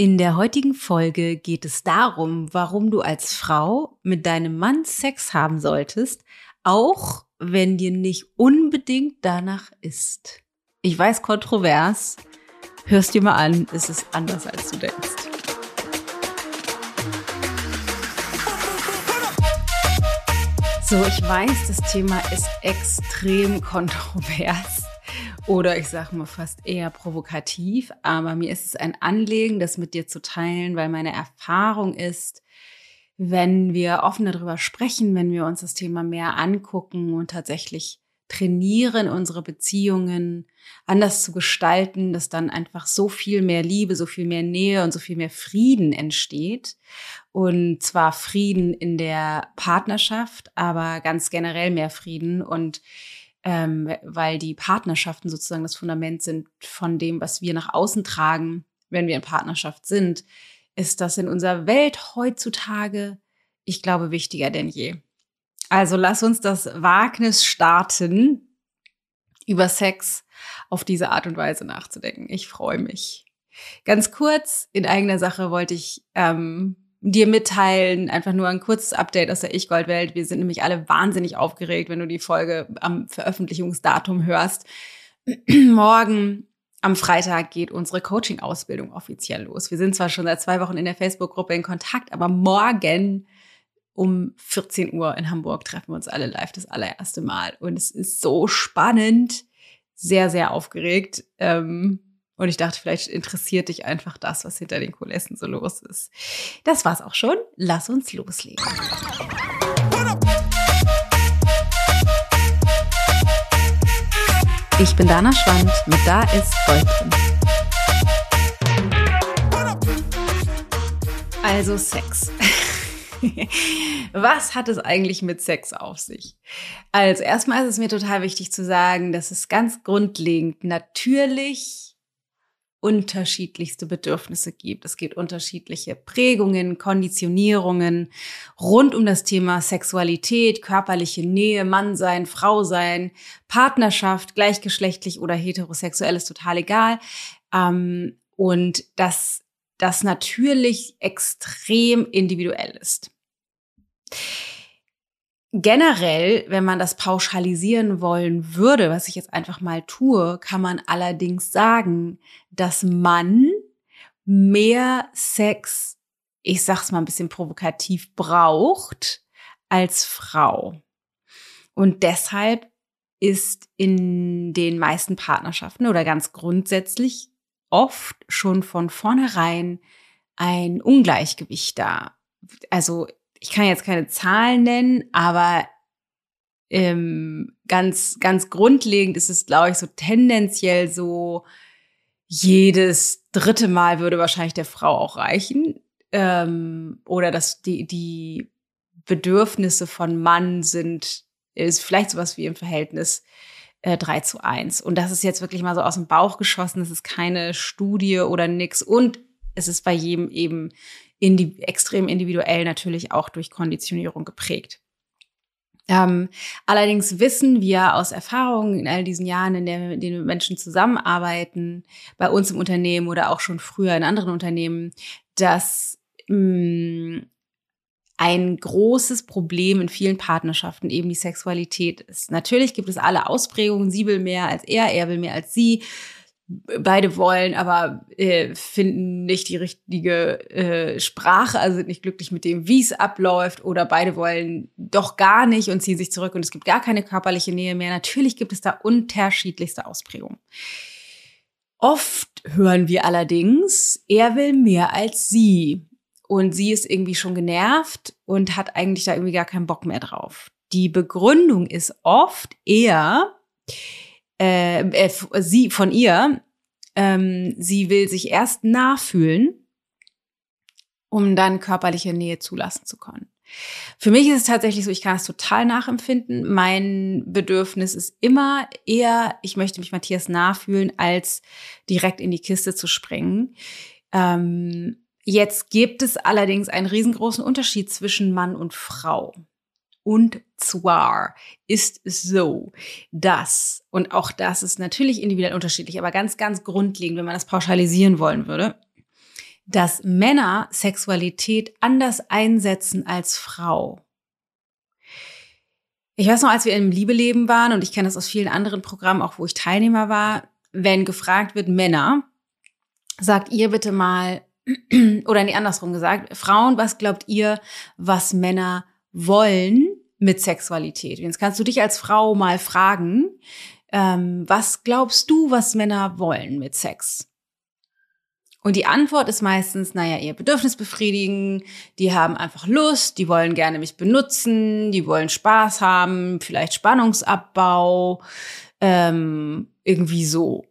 In der heutigen Folge geht es darum, warum du als Frau mit deinem Mann Sex haben solltest, auch wenn dir nicht unbedingt danach ist. Ich weiß, kontrovers. Hörst dir mal an, es ist anders, als du denkst. So, ich weiß, das Thema ist extrem kontrovers oder ich sage mal fast eher provokativ, aber mir ist es ein Anliegen, das mit dir zu teilen, weil meine Erfahrung ist, wenn wir offen darüber sprechen, wenn wir uns das Thema mehr angucken und tatsächlich trainieren, unsere Beziehungen anders zu gestalten, dass dann einfach so viel mehr Liebe, so viel mehr Nähe und so viel mehr Frieden entsteht. Und zwar Frieden in der Partnerschaft, aber ganz generell mehr Frieden und ähm, weil die Partnerschaften sozusagen das Fundament sind von dem, was wir nach außen tragen, wenn wir in Partnerschaft sind, ist das in unserer Welt heutzutage, ich glaube, wichtiger denn je. Also lass uns das Wagnis starten, über Sex auf diese Art und Weise nachzudenken. Ich freue mich. Ganz kurz in eigener Sache wollte ich ähm, dir mitteilen. Einfach nur ein kurzes Update aus der Ich-Gold-Welt. Wir sind nämlich alle wahnsinnig aufgeregt, wenn du die Folge am Veröffentlichungsdatum hörst. Morgen am Freitag geht unsere Coaching-Ausbildung offiziell los. Wir sind zwar schon seit zwei Wochen in der Facebook-Gruppe in Kontakt, aber morgen um 14 Uhr in Hamburg treffen wir uns alle live das allererste Mal. Und es ist so spannend, sehr, sehr aufgeregt. Ähm, und ich dachte, vielleicht interessiert dich einfach das, was hinter den Kulissen so los ist. Das war's auch schon. Lass uns loslegen. Ich bin Dana Schwand mit Da ist Gold drin. Also Sex. Was hat es eigentlich mit Sex auf sich? Also erstmal ist es mir total wichtig zu sagen, dass es ganz grundlegend natürlich unterschiedlichste Bedürfnisse gibt. Es gibt unterschiedliche Prägungen, Konditionierungen rund um das Thema Sexualität, körperliche Nähe, Mann sein, Frau sein, Partnerschaft, gleichgeschlechtlich oder heterosexuell ist total egal. Ähm, und dass das natürlich extrem individuell ist. Generell, wenn man das pauschalisieren wollen würde, was ich jetzt einfach mal tue, kann man allerdings sagen, dass man mehr Sex, ich sag's mal ein bisschen provokativ, braucht als Frau. Und deshalb ist in den meisten Partnerschaften oder ganz grundsätzlich oft schon von vornherein ein Ungleichgewicht da. Also ich kann jetzt keine Zahlen nennen, aber ähm, ganz, ganz grundlegend ist es, glaube ich, so tendenziell so, jedes dritte Mal würde wahrscheinlich der Frau auch reichen. Ähm, oder dass die, die Bedürfnisse von Mann sind, ist vielleicht sowas wie im Verhältnis äh, 3 zu 1. Und das ist jetzt wirklich mal so aus dem Bauch geschossen. Das ist keine Studie oder nix. Und es ist bei jedem eben indi extrem individuell natürlich auch durch Konditionierung geprägt. Ähm, allerdings wissen wir aus Erfahrungen in all diesen Jahren, in, der, in denen Menschen zusammenarbeiten, bei uns im Unternehmen oder auch schon früher in anderen Unternehmen, dass mh, mm, ein großes Problem in vielen Partnerschaften eben die Sexualität ist. Natürlich gibt es alle Ausprägungen. Sie will mehr als er, er will mehr als sie beide wollen, aber äh, finden nicht die richtige äh, Sprache, also sind nicht glücklich mit dem, wie es abläuft, oder beide wollen doch gar nicht und ziehen sich zurück und es gibt gar keine körperliche Nähe mehr. Natürlich gibt es da unterschiedlichste Ausprägungen. Oft hören wir allerdings, er will mehr als sie. Und sie ist irgendwie schon genervt und hat eigentlich da irgendwie gar keinen Bock mehr drauf. Die Begründung ist oft eher, äh, äh, sie von ihr, ähm, sie will sich erst nachfühlen, um dann körperliche Nähe zulassen zu können. Für mich ist es tatsächlich so, ich kann es total nachempfinden. Mein Bedürfnis ist immer eher, ich möchte mich Matthias nachfühlen, als direkt in die Kiste zu springen. Ähm, jetzt gibt es allerdings einen riesengroßen Unterschied zwischen Mann und Frau. Und zwar ist es so, dass, und auch das ist natürlich individuell unterschiedlich, aber ganz, ganz grundlegend, wenn man das pauschalisieren wollen würde, dass Männer Sexualität anders einsetzen als Frau. Ich weiß noch, als wir im Liebeleben waren, und ich kenne das aus vielen anderen Programmen, auch wo ich Teilnehmer war, wenn gefragt wird, Männer, sagt ihr bitte mal, oder nee, andersrum gesagt, Frauen, was glaubt ihr, was Männer wollen mit Sexualität? Jetzt kannst du dich als Frau mal fragen, ähm, was glaubst du, was Männer wollen mit Sex? Und die Antwort ist meistens, naja, ihr Bedürfnis befriedigen, die haben einfach Lust, die wollen gerne mich benutzen, die wollen Spaß haben, vielleicht Spannungsabbau, ähm, irgendwie so.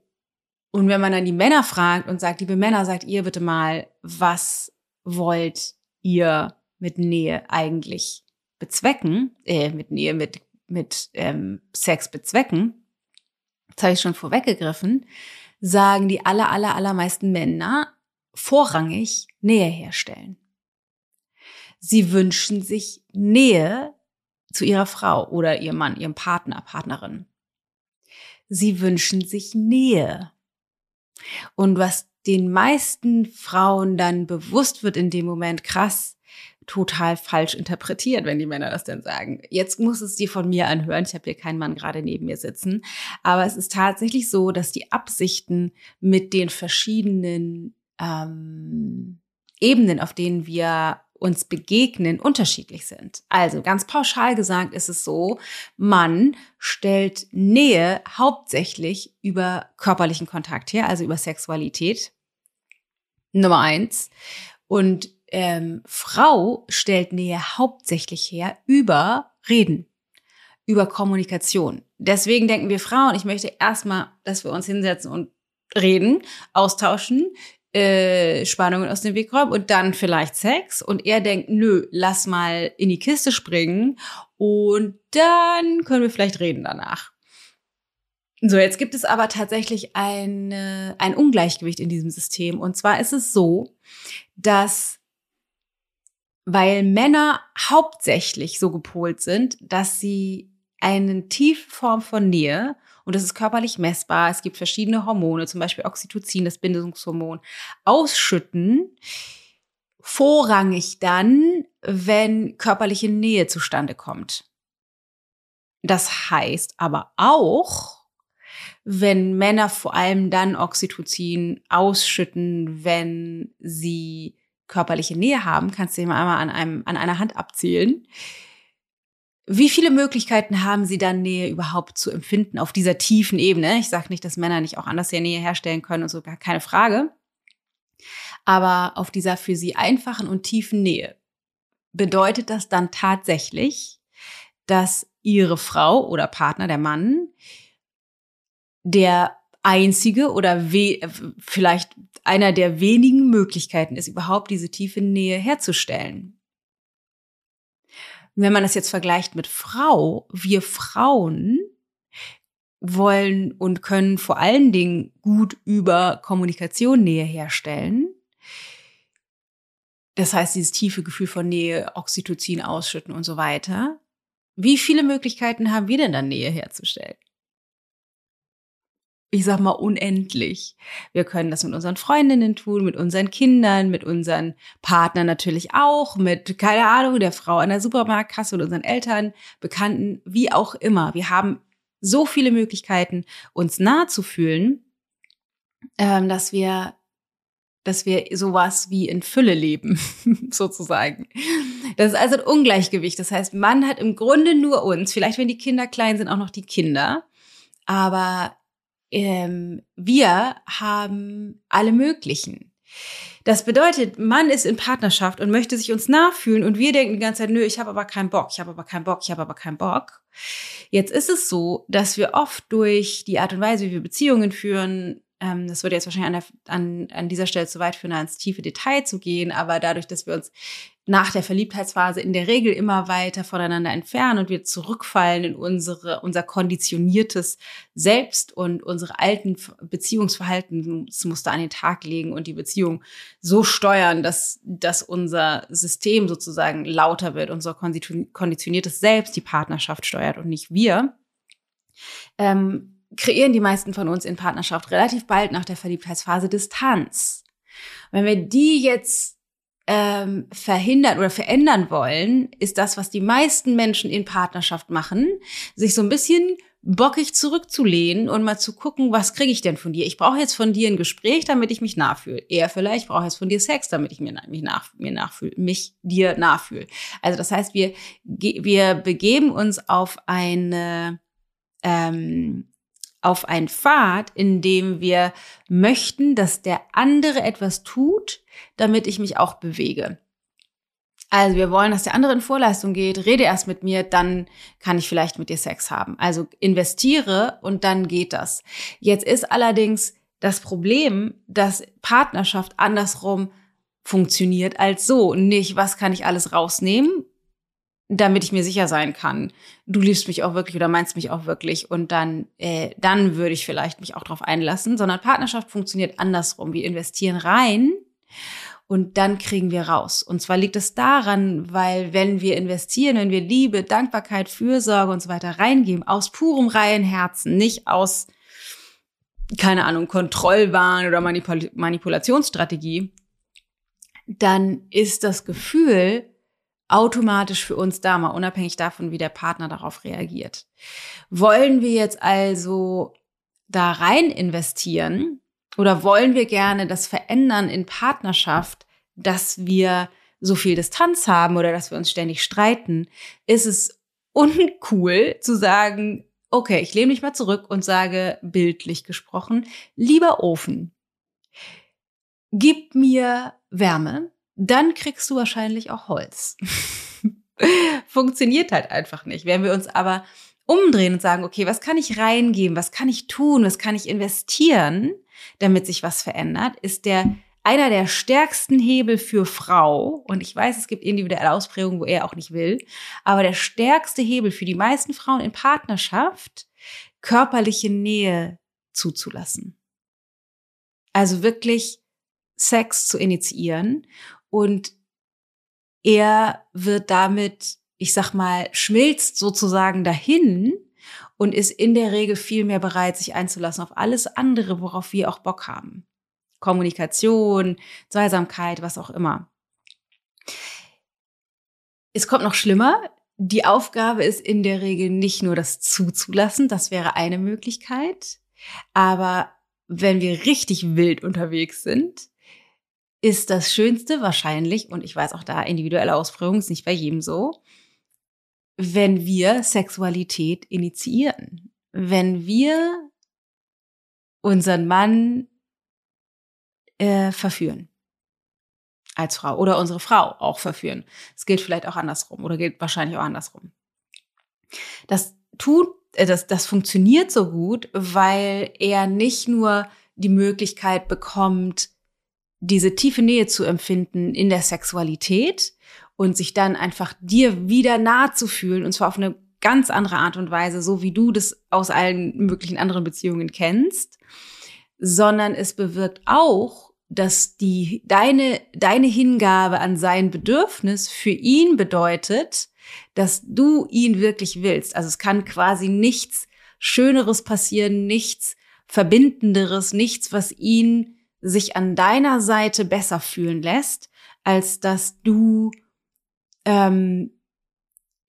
Und wenn man dann die Männer fragt und sagt, liebe Männer, sagt ihr bitte mal, was wollt ihr mit Nähe eigentlich bezwecken, äh, mit Nähe, mit, mit ähm, Sex bezwecken, das habe ich schon vorweggegriffen, sagen die aller, aller, allermeisten Männer vorrangig Nähe herstellen. Sie wünschen sich Nähe zu ihrer Frau oder ihrem Mann, ihrem Partner, Partnerin. Sie wünschen sich Nähe. Und was den meisten Frauen dann bewusst wird in dem Moment, krass, total falsch interpretiert, wenn die Männer das denn sagen. Jetzt muss es dir von mir anhören. Ich habe hier keinen Mann gerade neben mir sitzen. Aber es ist tatsächlich so, dass die Absichten mit den verschiedenen ähm, Ebenen, auf denen wir uns begegnen, unterschiedlich sind. Also ganz pauschal gesagt ist es so, man stellt Nähe hauptsächlich über körperlichen Kontakt her, also über Sexualität. Nummer eins. Und ähm, Frau stellt Nähe hauptsächlich her über Reden, über Kommunikation. Deswegen denken wir Frauen, ich möchte erstmal, dass wir uns hinsetzen und reden, austauschen, äh, Spannungen aus dem Weg räumen und dann vielleicht Sex. Und er denkt, nö, lass mal in die Kiste springen und dann können wir vielleicht reden danach. So, jetzt gibt es aber tatsächlich eine, ein Ungleichgewicht in diesem System. Und zwar ist es so, dass weil Männer hauptsächlich so gepolt sind, dass sie eine tiefe Form von Nähe, und das ist körperlich messbar, es gibt verschiedene Hormone, zum Beispiel Oxytocin, das Bindungshormon, ausschütten, vorrangig dann, wenn körperliche Nähe zustande kommt. Das heißt aber auch, wenn Männer vor allem dann Oxytocin ausschütten, wenn sie körperliche Nähe haben, kannst du dir mal einmal an, einem, an einer Hand abzählen. Wie viele Möglichkeiten haben sie dann, Nähe überhaupt zu empfinden auf dieser tiefen Ebene? Ich sage nicht, dass Männer nicht auch anders Nähe herstellen können und so, gar keine Frage. Aber auf dieser für sie einfachen und tiefen Nähe bedeutet das dann tatsächlich, dass ihre Frau oder Partner, der Mann, der einzige oder vielleicht einer der wenigen Möglichkeiten ist, überhaupt diese tiefe Nähe herzustellen. wenn man das jetzt vergleicht mit Frau, wir Frauen wollen und können vor allen Dingen gut über Kommunikation Nähe herstellen. Das heißt, dieses tiefe Gefühl von Nähe, Oxytocin ausschütten und so weiter. Wie viele Möglichkeiten haben wir denn dann Nähe herzustellen? Ich sag mal, unendlich. Wir können das mit unseren Freundinnen tun, mit unseren Kindern, mit unseren Partnern natürlich auch, mit, keine Ahnung, der Frau an der Supermarktkasse und unseren Eltern, Bekannten, wie auch immer. Wir haben so viele Möglichkeiten, uns nahe zu fühlen, ähm, dass wir dass wir sowas wie in Fülle leben, sozusagen. Das ist also ein Ungleichgewicht. Das heißt, man hat im Grunde nur uns, vielleicht wenn die Kinder klein sind, auch noch die Kinder. Aber ähm, wir haben alle möglichen. Das bedeutet, man ist in Partnerschaft und möchte sich uns nachfühlen und wir denken die ganze Zeit, nö, ich habe aber keinen Bock, ich habe aber keinen Bock, ich habe aber keinen Bock. Jetzt ist es so, dass wir oft durch die Art und Weise, wie wir Beziehungen führen, ähm, das würde jetzt wahrscheinlich an, der, an, an dieser Stelle zu weit führen, ans tiefe Detail zu gehen, aber dadurch, dass wir uns nach der Verliebtheitsphase in der Regel immer weiter voneinander entfernen und wir zurückfallen in unsere, unser konditioniertes Selbst und unsere alten Beziehungsverhaltensmuster an den Tag legen und die Beziehung so steuern, dass, dass unser System sozusagen lauter wird, unser konditioniertes Selbst die Partnerschaft steuert und nicht wir. Ähm, kreieren die meisten von uns in Partnerschaft relativ bald nach der Verliebtheitsphase Distanz. Wenn wir die jetzt ähm, verhindern oder verändern wollen, ist das, was die meisten Menschen in Partnerschaft machen, sich so ein bisschen bockig zurückzulehnen und mal zu gucken, was kriege ich denn von dir? Ich brauche jetzt von dir ein Gespräch, damit ich mich nachfühle. Er vielleicht braucht jetzt von dir Sex, damit ich mir, mich, nach, mir nachfühle, mich dir nachfühle. Also das heißt, wir, wir begeben uns auf eine ähm, auf einen Pfad, in dem wir möchten, dass der andere etwas tut, damit ich mich auch bewege. Also wir wollen, dass der andere in Vorleistung geht, rede erst mit mir, dann kann ich vielleicht mit dir Sex haben. Also investiere und dann geht das. Jetzt ist allerdings das Problem, dass Partnerschaft andersrum funktioniert als so. Nicht, was kann ich alles rausnehmen, damit ich mir sicher sein kann, du liebst mich auch wirklich oder meinst mich auch wirklich und dann, äh, dann würde ich vielleicht mich auch darauf einlassen, sondern Partnerschaft funktioniert andersrum. Wir investieren rein und dann kriegen wir raus. Und zwar liegt es daran, weil wenn wir investieren, wenn wir Liebe, Dankbarkeit, Fürsorge und so weiter reingeben, aus purem reinen Herzen, nicht aus, keine Ahnung, Kontrollwahn oder Manipul Manipulationsstrategie, dann ist das Gefühl automatisch für uns da, mal unabhängig davon, wie der Partner darauf reagiert. Wollen wir jetzt also da rein investieren, oder wollen wir gerne das verändern in Partnerschaft, dass wir so viel Distanz haben oder dass wir uns ständig streiten? Ist es uncool zu sagen, okay, ich lehne mich mal zurück und sage, bildlich gesprochen, lieber Ofen, gib mir Wärme, dann kriegst du wahrscheinlich auch Holz. Funktioniert halt einfach nicht. Wenn wir uns aber umdrehen und sagen, okay, was kann ich reingeben, was kann ich tun, was kann ich investieren, damit sich was verändert, ist der einer der stärksten Hebel für Frau, und ich weiß, es gibt individuelle Ausprägungen, wo er auch nicht will, aber der stärkste Hebel für die meisten Frauen in Partnerschaft, körperliche Nähe zuzulassen. Also wirklich Sex zu initiieren und er wird damit, ich sag mal, schmilzt sozusagen dahin und ist in der Regel viel mehr bereit, sich einzulassen auf alles andere, worauf wir auch Bock haben. Kommunikation, Zweisamkeit, was auch immer. Es kommt noch schlimmer. Die Aufgabe ist in der Regel nicht nur das zuzulassen, das wäre eine Möglichkeit. Aber wenn wir richtig wild unterwegs sind, ist das Schönste wahrscheinlich, und ich weiß auch da, individuelle Ausprägung ist nicht bei jedem so, wenn wir Sexualität initiieren. Wenn wir unseren Mann äh, verführen. Als Frau. Oder unsere Frau auch verführen. Es gilt vielleicht auch andersrum oder gilt wahrscheinlich auch andersrum. Das tut, äh, das, das funktioniert so gut, weil er nicht nur die Möglichkeit bekommt, diese tiefe Nähe zu empfinden in der Sexualität und sich dann einfach dir wieder nahe zu fühlen und zwar auf eine ganz andere Art und Weise, so wie du das aus allen möglichen anderen Beziehungen kennst, sondern es bewirkt auch, dass die deine deine Hingabe an sein Bedürfnis für ihn bedeutet, dass du ihn wirklich willst. Also es kann quasi nichts Schöneres passieren, nichts Verbindenderes, nichts, was ihn sich an deiner Seite besser fühlen lässt, als dass du ähm,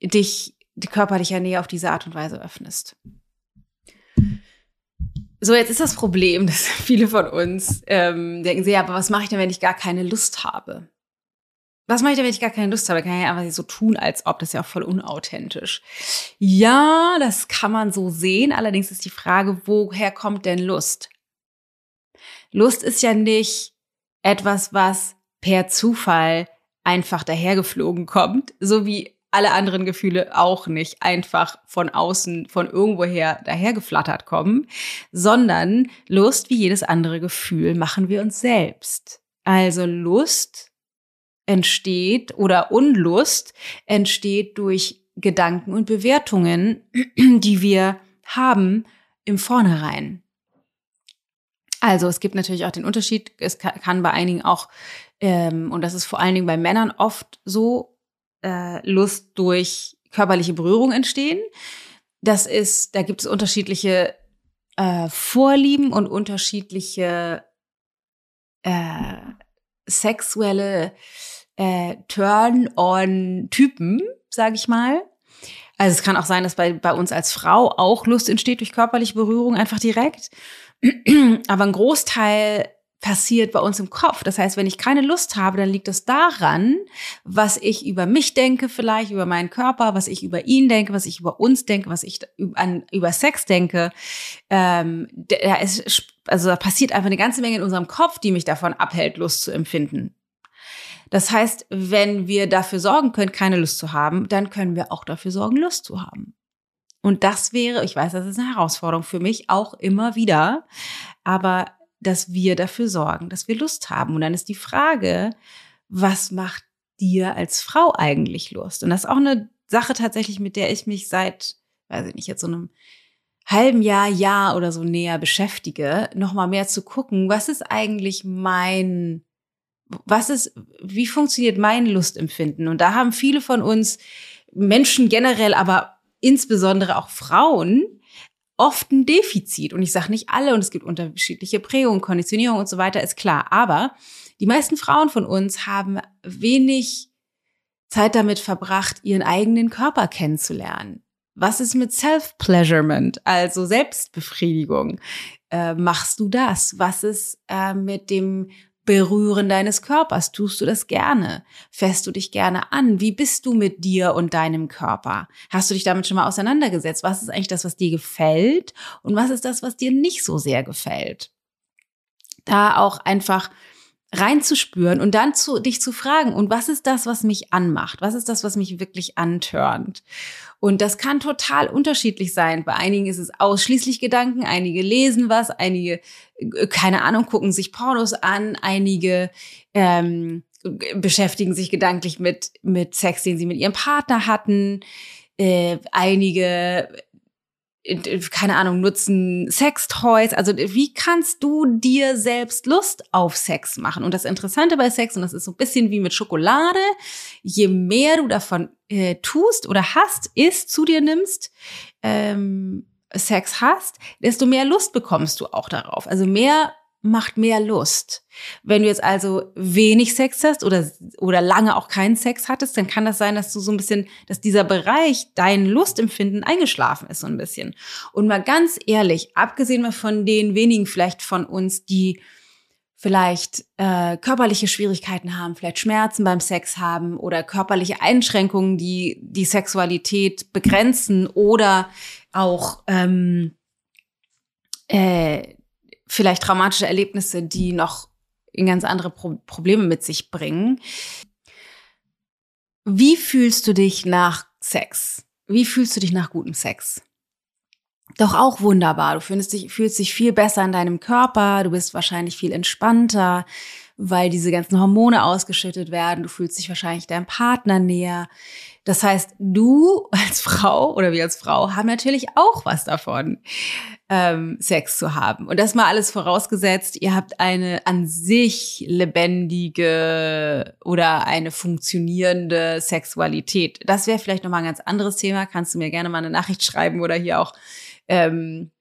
dich die körperliche Nähe auf diese Art und Weise öffnest. So, jetzt ist das Problem, dass viele von uns ähm, denken, ja, aber was mache ich denn, wenn ich gar keine Lust habe? Was mache ich denn, wenn ich gar keine Lust habe? Kann ich einfach so tun, als ob das ist ja auch voll unauthentisch. Ja, das kann man so sehen. Allerdings ist die Frage, woher kommt denn Lust? Lust ist ja nicht etwas, was per Zufall einfach dahergeflogen kommt, so wie alle anderen Gefühle auch nicht einfach von außen, von irgendwoher dahergeflattert kommen, sondern Lust wie jedes andere Gefühl machen wir uns selbst. Also Lust entsteht oder Unlust entsteht durch Gedanken und Bewertungen, die wir haben im Vornherein. Also es gibt natürlich auch den Unterschied, es kann bei einigen auch, ähm, und das ist vor allen Dingen bei Männern oft so, äh, Lust durch körperliche Berührung entstehen. Das ist, da gibt es unterschiedliche äh, Vorlieben und unterschiedliche äh, sexuelle äh, Turn-on-Typen, sage ich mal. Also es kann auch sein, dass bei, bei uns als Frau auch Lust entsteht durch körperliche Berührung einfach direkt. Aber ein Großteil passiert bei uns im Kopf. Das heißt, wenn ich keine Lust habe, dann liegt es daran, was ich über mich denke, vielleicht über meinen Körper, was ich über ihn denke, was ich über uns denke, was ich an, über Sex denke. Ähm, da ist, also da passiert einfach eine ganze Menge in unserem Kopf, die mich davon abhält, Lust zu empfinden. Das heißt, wenn wir dafür sorgen können, keine Lust zu haben, dann können wir auch dafür sorgen, Lust zu haben. Und das wäre, ich weiß, das ist eine Herausforderung für mich auch immer wieder, aber dass wir dafür sorgen, dass wir Lust haben. Und dann ist die Frage, was macht dir als Frau eigentlich Lust? Und das ist auch eine Sache tatsächlich, mit der ich mich seit, weiß ich nicht, jetzt so einem halben Jahr, Jahr oder so näher beschäftige, nochmal mehr zu gucken, was ist eigentlich mein, was ist, wie funktioniert mein Lustempfinden? Und da haben viele von uns Menschen generell, aber insbesondere auch Frauen, oft ein Defizit. Und ich sage nicht alle und es gibt unterschiedliche Prägungen, Konditionierung und so weiter, ist klar. Aber die meisten Frauen von uns haben wenig Zeit damit verbracht, ihren eigenen Körper kennenzulernen. Was ist mit Self-Pleasurement, also Selbstbefriedigung? Äh, machst du das? Was ist äh, mit dem Berühren deines Körpers. Tust du das gerne? Fässt du dich gerne an? Wie bist du mit dir und deinem Körper? Hast du dich damit schon mal auseinandergesetzt? Was ist eigentlich das, was dir gefällt? Und was ist das, was dir nicht so sehr gefällt? Da auch einfach reinzuspüren und dann zu, dich zu fragen, und was ist das, was mich anmacht? Was ist das, was mich wirklich antörnt? Und das kann total unterschiedlich sein. Bei einigen ist es ausschließlich Gedanken, einige lesen was, einige, äh, keine Ahnung, gucken sich Pornos an, einige ähm, beschäftigen sich gedanklich mit, mit Sex, den sie mit ihrem Partner hatten. Äh, einige keine Ahnung, nutzen Sextoys. Also wie kannst du dir selbst Lust auf Sex machen? Und das Interessante bei Sex, und das ist so ein bisschen wie mit Schokolade, je mehr du davon äh, tust oder hast, isst, zu dir nimmst, ähm, Sex hast, desto mehr Lust bekommst du auch darauf. Also mehr macht mehr Lust. Wenn du jetzt also wenig Sex hast oder, oder lange auch keinen Sex hattest, dann kann das sein, dass du so ein bisschen, dass dieser Bereich dein Lustempfinden eingeschlafen ist so ein bisschen. Und mal ganz ehrlich, abgesehen mal von den wenigen vielleicht von uns, die vielleicht äh, körperliche Schwierigkeiten haben, vielleicht Schmerzen beim Sex haben oder körperliche Einschränkungen, die die Sexualität begrenzen oder auch ähm, äh, vielleicht traumatische Erlebnisse, die noch in ganz andere Pro Probleme mit sich bringen. Wie fühlst du dich nach Sex? Wie fühlst du dich nach gutem Sex? Doch auch wunderbar. Du fühlst dich, fühlst dich viel besser in deinem Körper. Du bist wahrscheinlich viel entspannter, weil diese ganzen Hormone ausgeschüttet werden. Du fühlst dich wahrscheinlich deinem Partner näher. Das heißt, du als Frau oder wir als Frau haben natürlich auch was davon, ähm, Sex zu haben. Und das mal alles vorausgesetzt, ihr habt eine an sich lebendige oder eine funktionierende Sexualität. Das wäre vielleicht nochmal ein ganz anderes Thema. Kannst du mir gerne mal eine Nachricht schreiben oder hier auch ähm, äh,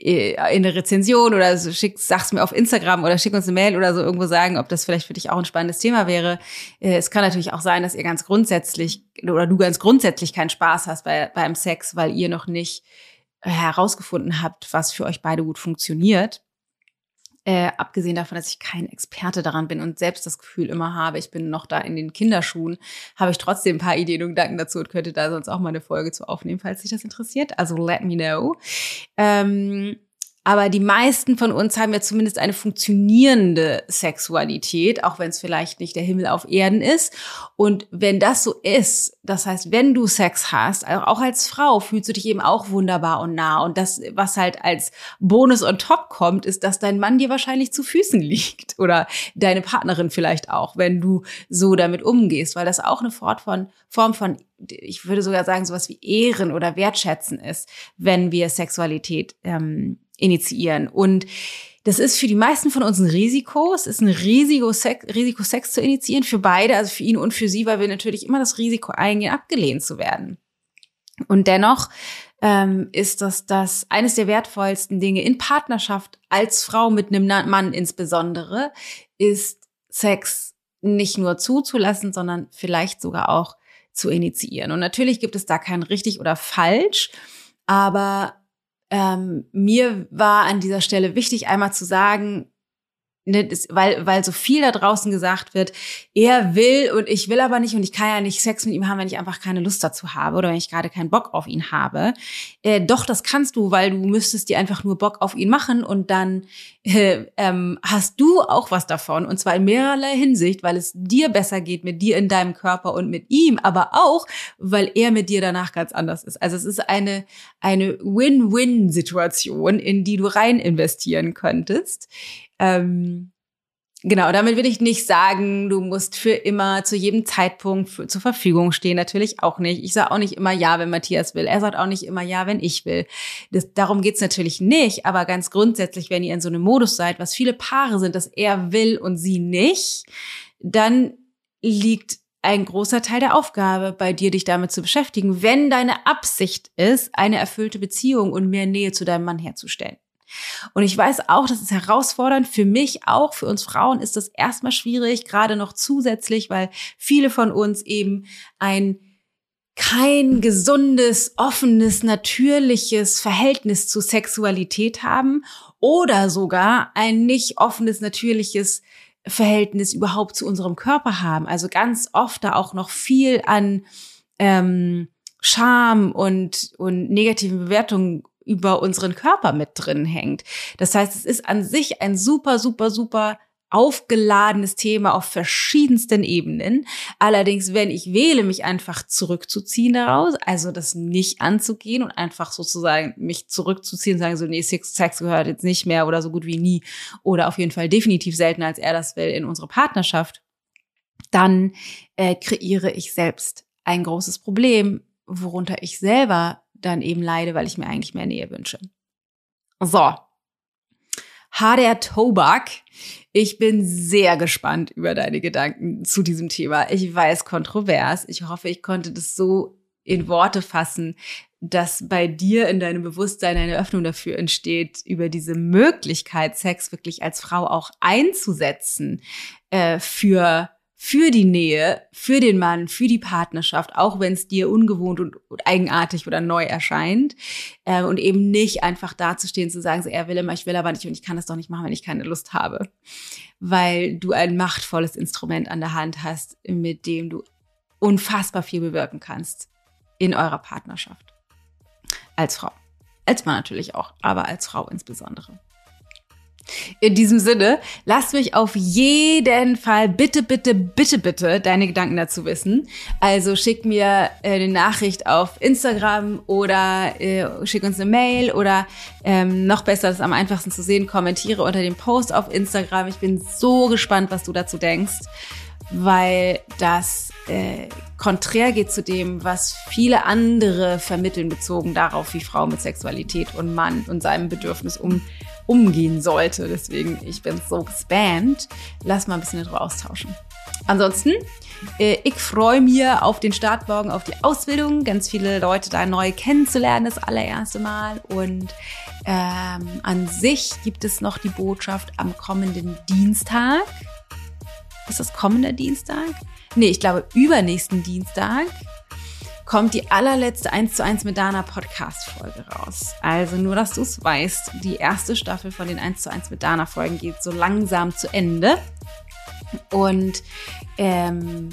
in eine Rezension oder so schick, sag's mir auf Instagram oder schick uns eine Mail oder so irgendwo sagen, ob das vielleicht für dich auch ein spannendes Thema wäre. Äh, es kann natürlich auch sein, dass ihr ganz grundsätzlich oder du ganz grundsätzlich keinen Spaß hast bei, beim Sex, weil ihr noch nicht herausgefunden habt, was für euch beide gut funktioniert. Äh, abgesehen davon, dass ich kein Experte daran bin und selbst das Gefühl immer habe, ich bin noch da in den Kinderschuhen, habe ich trotzdem ein paar Ideen und Gedanken dazu und könnte da sonst auch mal eine Folge zu aufnehmen, falls sich das interessiert. Also let me know. Ähm, aber die meisten von uns haben ja zumindest eine funktionierende Sexualität, auch wenn es vielleicht nicht der Himmel auf Erden ist. Und wenn das so ist, das heißt, wenn du Sex hast, auch als Frau, fühlst du dich eben auch wunderbar und nah. Und das, was halt als Bonus on top kommt, ist, dass dein Mann dir wahrscheinlich zu Füßen liegt oder deine Partnerin vielleicht auch, wenn du so damit umgehst, weil das auch eine Form von, Form von ich würde sogar sagen, sowas wie Ehren oder Wertschätzen ist, wenn wir Sexualität ähm, initiieren. Und das ist für die meisten von uns ein Risiko. Es ist ein Risiko Sex, Risiko, Sex zu initiieren für beide, also für ihn und für sie, weil wir natürlich immer das Risiko eingehen, abgelehnt zu werden. Und dennoch ähm, ist das, dass eines der wertvollsten Dinge in Partnerschaft als Frau mit einem Mann insbesondere ist Sex nicht nur zuzulassen, sondern vielleicht sogar auch zu initiieren. Und natürlich gibt es da kein richtig oder falsch, aber ähm, mir war an dieser Stelle wichtig, einmal zu sagen, ne, weil, weil so viel da draußen gesagt wird, er will und ich will aber nicht und ich kann ja nicht Sex mit ihm haben, wenn ich einfach keine Lust dazu habe oder wenn ich gerade keinen Bock auf ihn habe. Äh, doch, das kannst du, weil du müsstest dir einfach nur Bock auf ihn machen und dann äh, ähm, hast du auch was davon und zwar in mehrerlei Hinsicht, weil es dir besser geht mit dir in deinem Körper und mit ihm, aber auch, weil er mit dir danach ganz anders ist. Also es ist eine, eine Win-Win-Situation, in die du rein investieren könntest. Ähm, Genau, damit will ich nicht sagen, du musst für immer zu jedem Zeitpunkt für, zur Verfügung stehen. Natürlich auch nicht. Ich sage auch nicht immer ja, wenn Matthias will. Er sagt auch nicht immer ja, wenn ich will. Das, darum geht's natürlich nicht. Aber ganz grundsätzlich, wenn ihr in so einem Modus seid, was viele Paare sind, dass er will und sie nicht, dann liegt ein großer Teil der Aufgabe bei dir, dich damit zu beschäftigen, wenn deine Absicht ist, eine erfüllte Beziehung und mehr Nähe zu deinem Mann herzustellen. Und ich weiß auch, das ist herausfordernd. Für mich auch, für uns Frauen ist das erstmal schwierig, gerade noch zusätzlich, weil viele von uns eben ein kein gesundes, offenes, natürliches Verhältnis zu Sexualität haben oder sogar ein nicht offenes, natürliches Verhältnis überhaupt zu unserem Körper haben. Also ganz oft da auch noch viel an ähm, Scham und, und negativen Bewertungen über unseren Körper mit drin hängt. Das heißt, es ist an sich ein super, super, super aufgeladenes Thema auf verschiedensten Ebenen. Allerdings, wenn ich wähle, mich einfach zurückzuziehen daraus, also das nicht anzugehen und einfach sozusagen mich zurückzuziehen, sagen so, nee, Sex, gehört jetzt nicht mehr oder so gut wie nie oder auf jeden Fall definitiv seltener, als er das will in unsere Partnerschaft, dann äh, kreiere ich selbst ein großes Problem, worunter ich selber dann eben leide, weil ich mir eigentlich mehr Nähe wünsche. So. HDR Tobak. Ich bin sehr gespannt über deine Gedanken zu diesem Thema. Ich weiß kontrovers. Ich hoffe, ich konnte das so in Worte fassen, dass bei dir in deinem Bewusstsein eine Öffnung dafür entsteht, über diese Möglichkeit, Sex wirklich als Frau auch einzusetzen äh, für für die Nähe, für den Mann, für die Partnerschaft, auch wenn es dir ungewohnt und, eigenartig oder neu erscheint. Äh, und eben nicht einfach dazustehen, zu sagen, so, er will immer, ich will aber nicht und ich kann das doch nicht machen, wenn ich keine Lust habe. Weil du ein machtvolles Instrument an der Hand hast, mit dem du unfassbar viel bewirken kannst in eurer Partnerschaft. Als Frau. Als Mann natürlich auch, aber als Frau insbesondere. In diesem Sinne, lass mich auf jeden Fall bitte, bitte, bitte, bitte deine Gedanken dazu wissen. Also schick mir äh, eine Nachricht auf Instagram oder äh, schick uns eine Mail oder ähm, noch besser, das ist am einfachsten zu sehen, kommentiere unter dem Post auf Instagram. Ich bin so gespannt, was du dazu denkst, weil das äh, konträr geht zu dem, was viele andere vermitteln, bezogen darauf, wie Frau mit Sexualität und Mann und seinem Bedürfnis um umgehen sollte. Deswegen, ich bin so gespannt. Lass mal ein bisschen darüber austauschen. Ansonsten, äh, ich freue mich auf den Start morgen, auf die Ausbildung, ganz viele Leute da neu kennenzulernen, das allererste Mal. Und ähm, an sich gibt es noch die Botschaft am kommenden Dienstag. Ist das kommender Dienstag? Nee, ich glaube übernächsten Dienstag kommt die allerletzte 1 zu 1 mit Dana Podcast Folge raus. Also nur, dass du es weißt, die erste Staffel von den 1 zu 1 mit Dana Folgen geht so langsam zu Ende und ähm,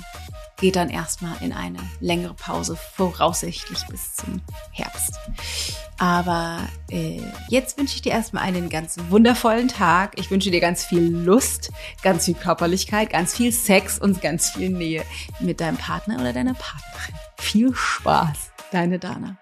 geht dann erstmal in eine längere Pause, voraussichtlich bis zum Herbst. Aber äh, jetzt wünsche ich dir erstmal einen ganz wundervollen Tag. Ich wünsche dir ganz viel Lust, ganz viel Körperlichkeit, ganz viel Sex und ganz viel Nähe mit deinem Partner oder deiner Partnerin. Viel Spaß, deine Dana.